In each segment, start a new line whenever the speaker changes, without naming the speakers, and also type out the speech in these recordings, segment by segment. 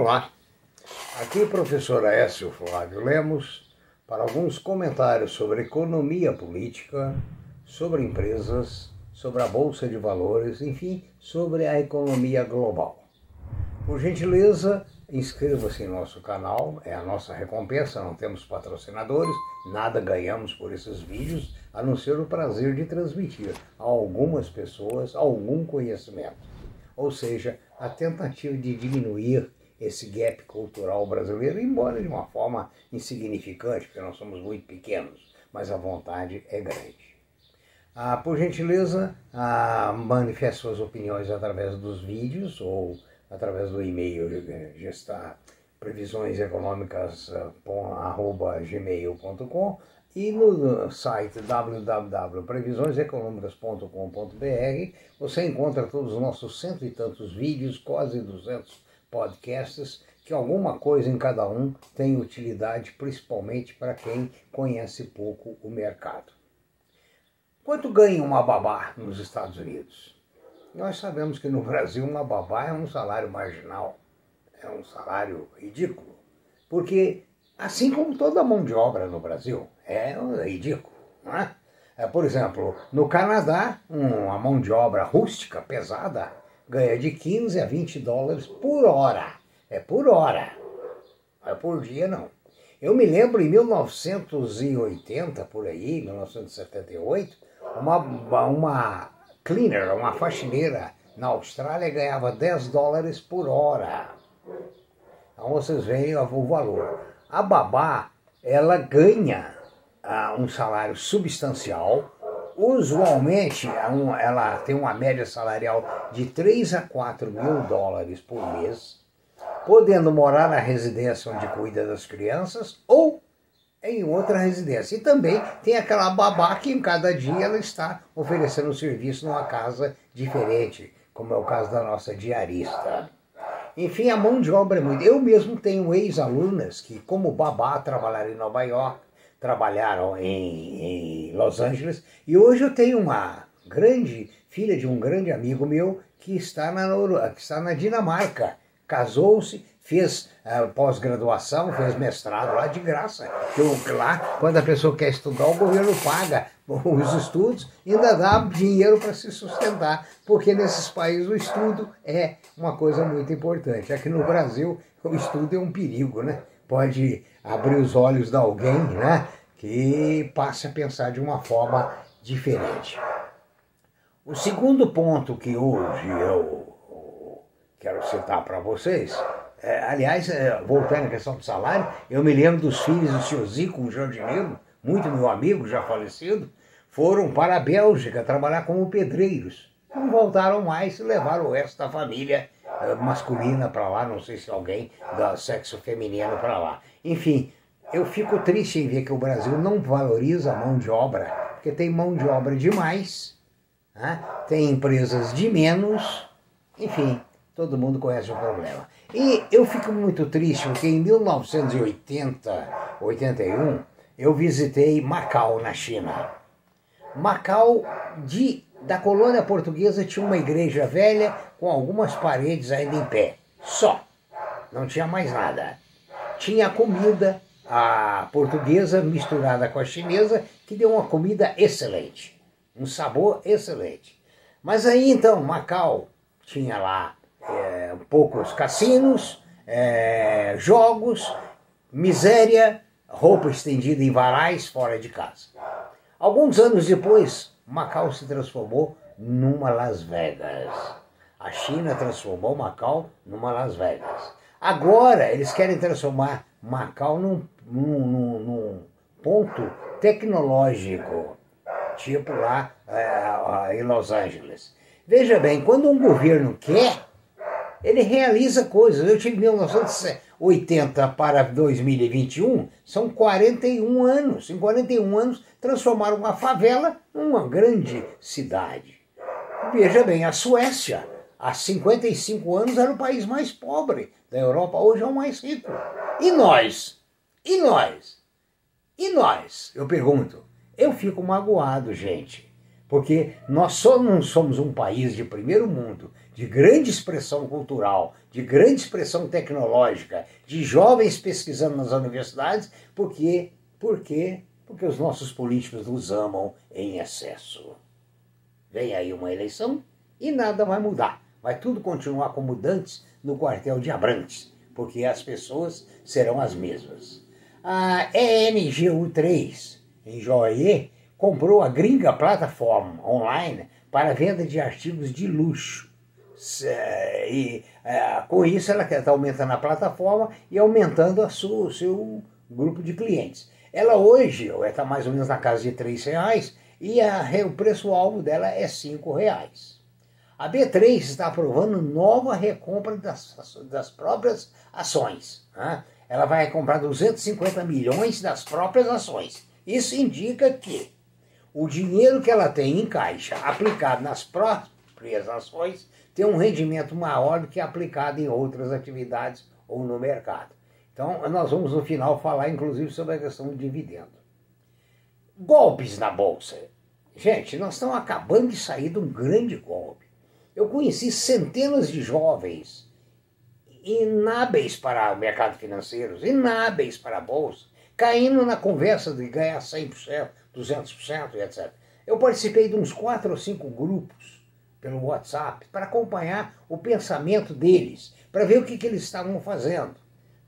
Olá, aqui professor Aécio Flávio Lemos para alguns comentários sobre economia política, sobre empresas, sobre a Bolsa de Valores, enfim, sobre a economia global. Por gentileza, inscreva-se em nosso canal, é a nossa recompensa, não temos patrocinadores, nada ganhamos por esses vídeos, a não ser o prazer de transmitir a algumas pessoas algum conhecimento. Ou seja, a tentativa de diminuir esse gap cultural brasileiro, embora de uma forma insignificante, porque nós somos muito pequenos, mas a vontade é grande. Ah, por gentileza, ah, manifeste suas opiniões através dos vídeos ou através do e-mail gestar previsões econômicas gmail.com e no site www.previsioneseconomicas.com.br você encontra todos os nossos cento e tantos vídeos, quase 200 podcasts, que alguma coisa em cada um tem utilidade, principalmente para quem conhece pouco o mercado. Quanto ganha uma babá nos Estados Unidos? Nós sabemos que no Brasil uma babá é um salário marginal, é um salário ridículo, porque assim como toda mão de obra no Brasil, é ridículo, não é? é por exemplo, no Canadá, uma mão de obra rústica, pesada, ganha de 15 a 20 dólares por hora. É por hora. Não é por dia, não. Eu me lembro em 1980, por aí, 1978, uma, uma cleaner, uma faxineira na Austrália ganhava 10 dólares por hora. Então vocês veem o valor. A babá, ela ganha ah, um salário substancial, Usualmente, ela tem uma média salarial de 3 a 4 mil dólares por mês, podendo morar na residência onde cuida das crianças ou em outra residência. E também tem aquela babá que em cada dia ela está oferecendo serviço numa casa diferente, como é o caso da nossa diarista. Enfim, a mão de obra é muito. Eu mesmo tenho ex-alunas que, como babá, trabalharam em Nova York, trabalharam em, em Los Angeles e hoje eu tenho uma grande filha de um grande amigo meu que está na, que está na Dinamarca. Casou-se, fez uh, pós-graduação, fez mestrado lá de graça. Eu, lá, quando a pessoa quer estudar, o governo paga os estudos ainda dá dinheiro para se sustentar, porque nesses países o estudo é uma coisa muito importante. Aqui no Brasil, o estudo é um perigo, né? Pode abrir os olhos de alguém, né? Que passe a pensar de uma forma diferente. O segundo ponto que hoje eu quero citar para vocês, é, aliás, é, voltando à questão do salário, eu me lembro dos filhos do senhor Zico, um jardineiro, muito meu amigo, já falecido, foram para a Bélgica trabalhar como pedreiros. Não voltaram mais e levaram o resto da família masculina para lá, não sei se alguém do sexo feminino para lá. Enfim, eu fico triste em ver que o Brasil não valoriza a mão de obra, porque tem mão de obra demais, né? tem empresas de menos, enfim, todo mundo conhece o problema. E eu fico muito triste porque em 1980, 81, eu visitei Macau, na China. Macau de da colônia portuguesa tinha uma igreja velha com algumas paredes ainda em pé. Só. Não tinha mais nada. Tinha comida, a portuguesa misturada com a chinesa, que deu uma comida excelente. Um sabor excelente. Mas aí então, Macau tinha lá é, poucos cassinos, é, jogos, miséria, roupa estendida em varais fora de casa. Alguns anos depois, Macau se transformou numa Las Vegas. A China transformou Macau numa Las Vegas. Agora eles querem transformar Macau num, num, num, num ponto tecnológico, tipo lá é, em Los Angeles. Veja bem, quando um governo quer, ele realiza coisas. Eu tive 1980 para 2021, são 41 anos. Em 41 anos, transformaram uma favela numa grande cidade. Veja bem, a Suécia, há 55 anos, era o país mais pobre da Europa, hoje é o mais rico. E nós? E nós? E nós? Eu pergunto. Eu fico magoado, gente, Porque nós só não somos um país de primeiro mundo, de grande expressão cultural, de grande expressão tecnológica, de jovens pesquisando nas universidades, porque, porque, porque os nossos políticos nos amam em excesso. Vem aí uma eleição e nada vai mudar. Vai tudo continuar como dantes no quartel de Abrantes, porque as pessoas serão as mesmas. A ENGU3, em Joie, comprou a gringa plataforma online para venda de artigos de luxo. E é, com isso ela está aumentando a plataforma e aumentando o seu grupo de clientes. Ela hoje está mais ou menos na casa de R$ reais e a, o preço-alvo dela é R$ reais. A B3 está aprovando nova recompra das, das próprias ações. Né? Ela vai comprar 250 milhões das próprias ações. Isso indica que o dinheiro que ela tem em caixa aplicado nas próprias ações tem um rendimento maior do que aplicado em outras atividades ou no mercado. Então, nós vamos no final falar inclusive sobre a questão do dividendo. Golpes na bolsa. Gente, nós estamos acabando de sair de um grande golpe. Eu conheci centenas de jovens inábeis para o mercado financeiro, inábeis para a bolsa, caindo na conversa de ganhar 100%, 200% e etc. Eu participei de uns quatro ou cinco grupos pelo WhatsApp para acompanhar o pensamento deles, para ver o que, que eles estavam fazendo.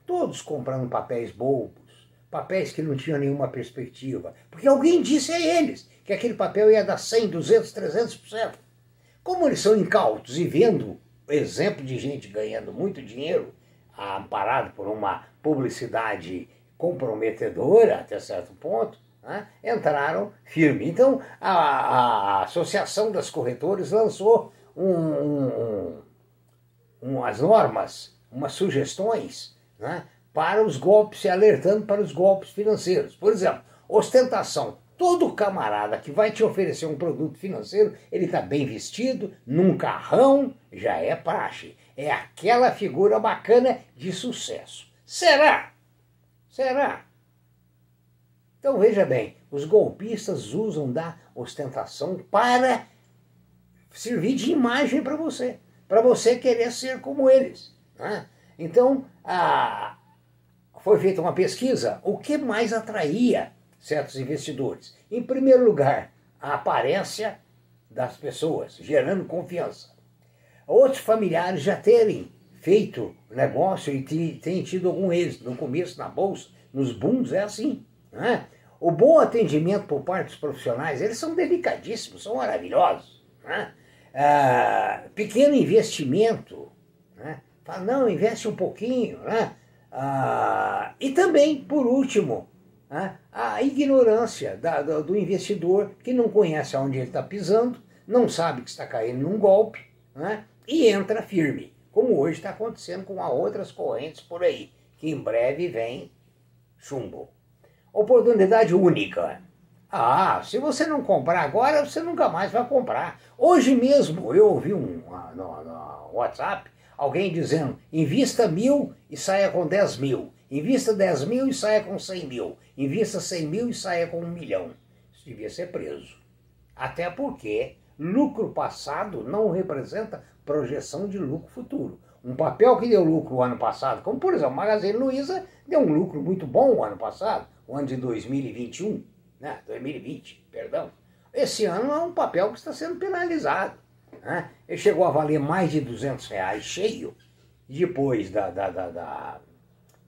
Todos comprando papéis bobos, papéis que não tinham nenhuma perspectiva, porque alguém disse a eles que aquele papel ia dar 100, 200, 300%. Como eles são incautos e vendo exemplo de gente ganhando muito dinheiro, amparado por uma publicidade comprometedora até certo ponto, né, entraram firme. Então, a, a, Associação das Corretores lançou um, um, um, umas normas, umas sugestões né, para os golpes, se alertando para os golpes financeiros. Por exemplo, ostentação. Todo camarada que vai te oferecer um produto financeiro, ele está bem vestido, num carrão, já é praxe. É aquela figura bacana de sucesso. Será? Será? Então veja bem, os golpistas usam da ostentação para servir de imagem para você, para você querer ser como eles. Né? Então, a, foi feita uma pesquisa, o que mais atraía certos investidores? Em primeiro lugar, a aparência das pessoas, gerando confiança. Outros familiares já terem feito negócio e têm tido algum êxito. No começo, na bolsa, nos booms, é assim. Né? O bom atendimento por parte dos profissionais, eles são delicadíssimos, são maravilhosos. Né? Ah, pequeno investimento, né? Fala, não, investe um pouquinho. Né? Ah, e também, por último, né? a ignorância da, do, do, investidor que não conhece aonde ele está pisando, não sabe que está caindo num golpe né? e entra firme, como hoje está acontecendo com outras correntes por aí, que em breve vem chumbo. Oportunidade única. Ah, se você não comprar agora, você nunca mais vai comprar. Hoje mesmo eu ouvi um no, no WhatsApp alguém dizendo: invista mil e saia com 10 mil. Invista 10 mil e saia com 100 mil. Invista 100 mil e saia com um milhão. Isso devia ser preso. Até porque lucro passado não representa projeção de lucro futuro. Um papel que deu lucro o ano passado, como por exemplo, Magazine Luiza deu um lucro muito bom o ano passado, o ano de 2021, né? 2020, perdão. Esse ano é um papel que está sendo penalizado. Né? Ele chegou a valer mais de 200 reais cheio. Depois da, da, da, da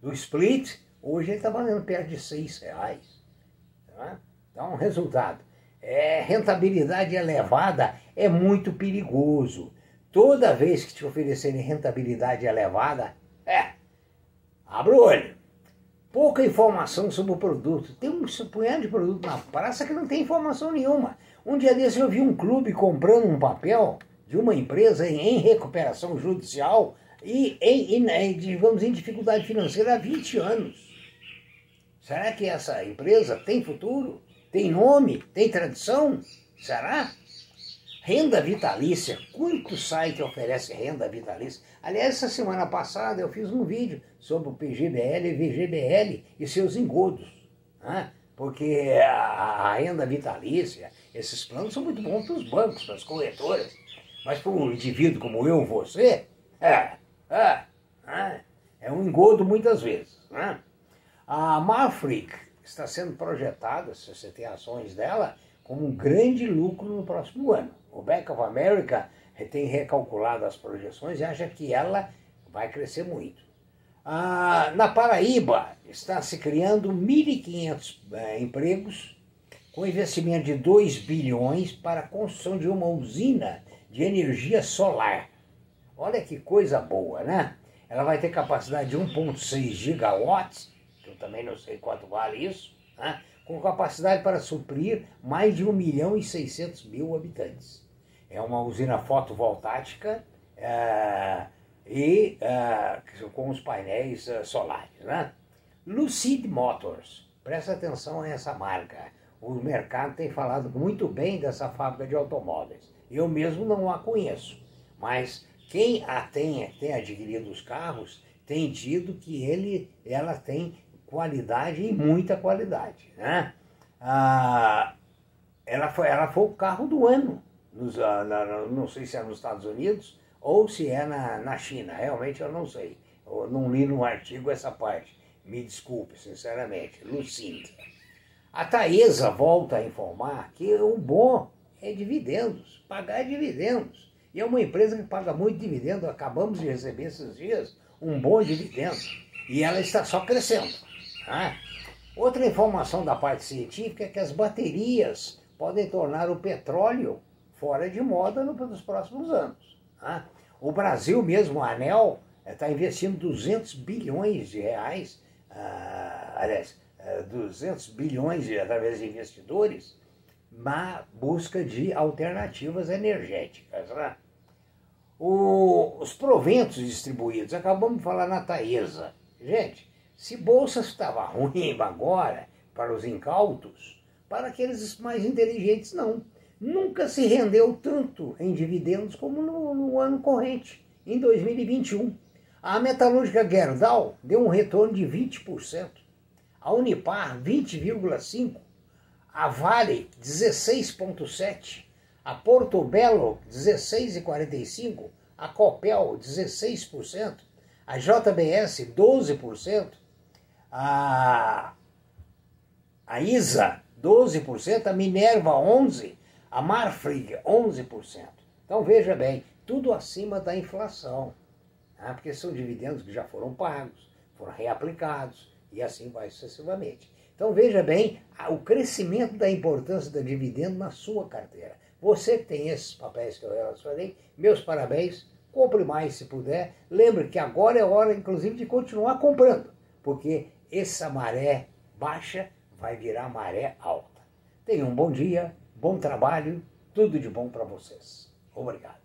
do split, hoje ele está valendo perto de 6 reais. Né? Então, resultado. É, rentabilidade elevada é muito perigoso. Toda vez que te oferecerem rentabilidade elevada, é, abra o olho pouca informação sobre o produto. Tem um punhado de produto na praça que não tem informação nenhuma. Um dia desse eu vi um clube comprando um papel de uma empresa em, recuperação judicial e em, em, digamos, em dificuldade financeira há 20 anos. Será que essa empresa tem futuro? Tem nome? Tem tradição? Será? Renda vitalícia. Quanto site oferece renda vitalícia? Aliás, essa semana passada eu fiz um vídeo sobre o PGBL e VGBL e seus engodos. Né? Porque a renda vitalícia Esses planos são muito bons para os bancos, para as corretoras. Mas para um indivíduo como eu, você, é, é, é, é um engodo muitas vezes. Né? A Marfrig está sendo projetada, se você tem ações dela, como um grande lucro no próximo ano. O Bank of America tem recalculado as projeções e acha que ela vai crescer muito. Ah, na Paraíba está se criando 1.500 é, empregos com investimento de 2 bilhões para a construção de uma usina de energia solar. Olha que coisa boa, né? Ela vai ter capacidade de 1,6 gigawatts, que eu também não sei quanto vale isso, né? com capacidade para suprir mais de 1 milhão e 600 mil habitantes. É uma usina fotovoltaica é, e é, com os painéis é, solares. Né? Lucid Motors, presta atenção nessa marca. O mercado tem falado muito bem dessa fábrica de automóveis. Eu mesmo não a conheço, mas quem a tem, tem adquirido os carros tem dito que ele, ela tem qualidade e muita qualidade. Né? Ah, ela, foi, ela foi o carro do ano, nos, ah, na, não sei se é nos Estados Unidos ou se é na, na China, realmente eu não sei. Eu não li no artigo essa parte, me desculpe, sinceramente. Lucinda. A Taesa volta a informar que o bom é dividendos, pagar dividendos. E é uma empresa que paga muito dividendo, acabamos de receber esses dias um bom dividendo. E ela está só crescendo. Tá? Outra informação da parte científica é que as baterias podem tornar o petróleo fora de moda nos próximos anos. Tá? O Brasil mesmo, ANEL, está investindo 200 bilhões de reais, ah, aliás, 200 ah, bilhões de, através de investidores, na busca de alternativas energéticas. Né? O, os proventos distribuídos, acabamos de falar na Taesa. Gente, se bolsa estava ruim agora para os incautos, para aqueles mais inteligentes não. Nunca se rendeu tanto em dividendos como no, no ano corrente, em 2021. A metalúrgica Gerdau deu um retorno de 20%, a Unipar 20,5%, a Vale 16,7%, a Porto Belo 16,45%, a Copel 16%, a JBS 12%, a, a ISA 12%, a Minerva 11%, a Marfrig 11%. Então veja bem, tudo acima da inflação, né? porque são dividendos que já foram pagos, foram reaplicados e assim vai sucessivamente. Então veja bem o crescimento da importância do dividendo na sua carteira. Você que tem esses papéis que eu relacionei, meus parabéns, compre mais se puder. Lembre que agora é hora, inclusive, de continuar comprando, porque essa maré baixa vai virar maré alta. Tenham um bom dia, bom trabalho, tudo de bom para vocês. Obrigado.